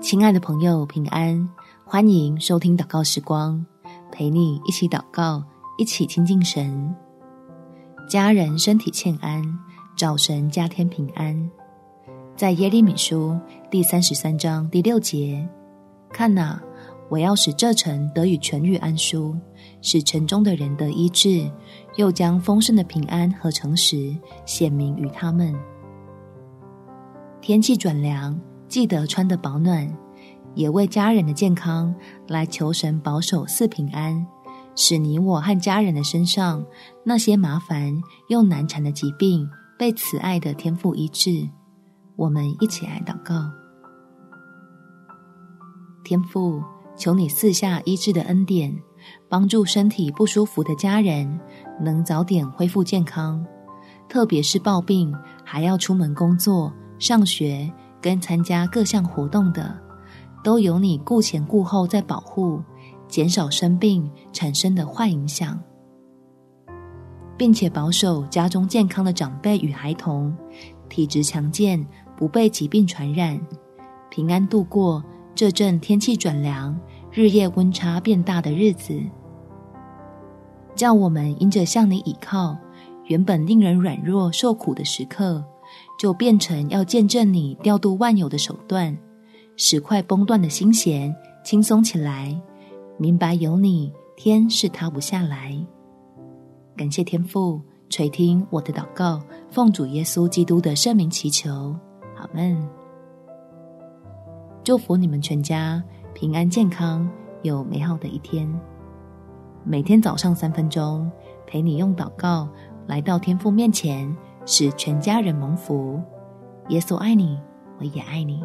亲爱的朋友，平安！欢迎收听祷告时光，陪你一起祷告，一起亲近神。家人身体欠安，找神加添平安。在耶利米书第三十三章第六节，看哪，我要使这城得以痊愈安舒，使城中的人得医治，又将丰盛的平安和诚实显明于他们。天气转凉。记得穿得保暖，也为家人的健康来求神保守四平安，使你我和家人的身上那些麻烦又难缠的疾病被慈爱的天父医治。我们一起来祷告：天父，求你四下医治的恩典，帮助身体不舒服的家人能早点恢复健康，特别是抱病还要出门工作、上学。跟参加各项活动的，都有你顾前顾后在保护，减少生病产生的坏影响，并且保守家中健康的长辈与孩童，体质强健，不被疾病传染，平安度过这阵天气转凉、日夜温差变大的日子。叫我们因着向你倚靠，原本令人软弱受苦的时刻。就变成要见证你调度万有的手段，使快崩断的心弦轻松起来。明白有你，天是塌不下来。感谢天父垂听我的祷告，奉主耶稣基督的圣名祈求，阿们。祝福你们全家平安健康，有美好的一天。每天早上三分钟，陪你用祷告来到天父面前。使全家人蒙福，耶稣爱你，我也爱你。